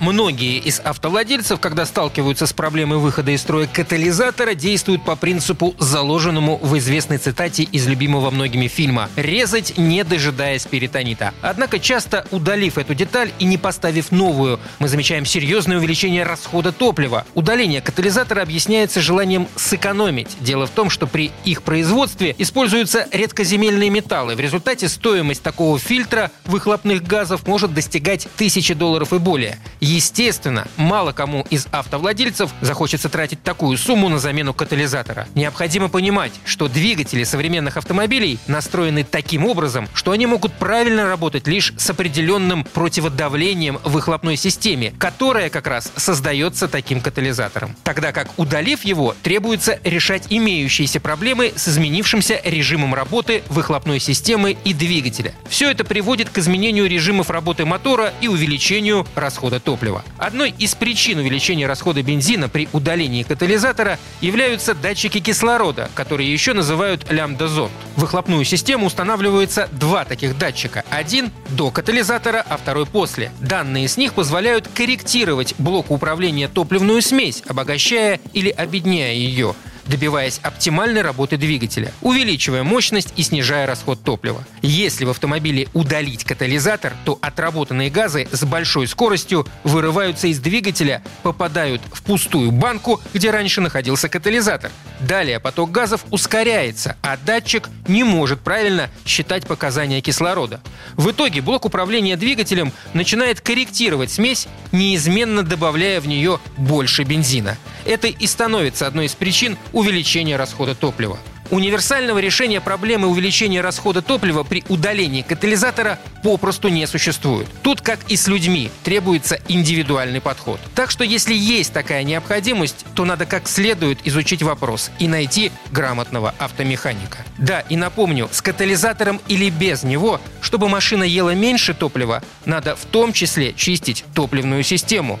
Многие из автовладельцев, когда сталкиваются с проблемой выхода из строя катализатора, действуют по принципу, заложенному в известной цитате из любимого многими фильма «резать, не дожидаясь перитонита». Однако часто, удалив эту деталь и не поставив новую, мы замечаем серьезное увеличение расхода топлива. Удаление катализатора объясняется желанием сэкономить. Дело в том, что при их производстве используются редкоземельные металлы. В результате стоимость такого фильтра выхлопных газов может достигать тысячи долларов и более. Естественно, мало кому из автовладельцев захочется тратить такую сумму на замену катализатора. Необходимо понимать, что двигатели современных автомобилей настроены таким образом, что они могут правильно работать лишь с определенным противодавлением в выхлопной системе, которая как раз создается таким катализатором. Тогда как удалив его, требуется решать имеющиеся проблемы с изменившимся режимом работы выхлопной системы и двигателя. Все это приводит к изменению режимов работы мотора и увеличению расхода топлива топлива. Одной из причин увеличения расхода бензина при удалении катализатора являются датчики кислорода, которые еще называют лямбда-зонд. В выхлопную систему устанавливается два таких датчика. Один до катализатора, а второй после. Данные с них позволяют корректировать блок управления топливную смесь, обогащая или обедняя ее добиваясь оптимальной работы двигателя, увеличивая мощность и снижая расход топлива. Если в автомобиле удалить катализатор, то отработанные газы с большой скоростью вырываются из двигателя, попадают в пустую банку, где раньше находился катализатор. Далее поток газов ускоряется, а датчик не может правильно считать показания кислорода. В итоге блок управления двигателем начинает корректировать смесь, неизменно добавляя в нее больше бензина. Это и становится одной из причин увеличения расхода топлива. Универсального решения проблемы увеличения расхода топлива при удалении катализатора попросту не существует. Тут, как и с людьми, требуется индивидуальный подход. Так что если есть такая необходимость, то надо как следует изучить вопрос и найти грамотного автомеханика. Да, и напомню, с катализатором или без него, чтобы машина ела меньше топлива, надо в том числе чистить топливную систему.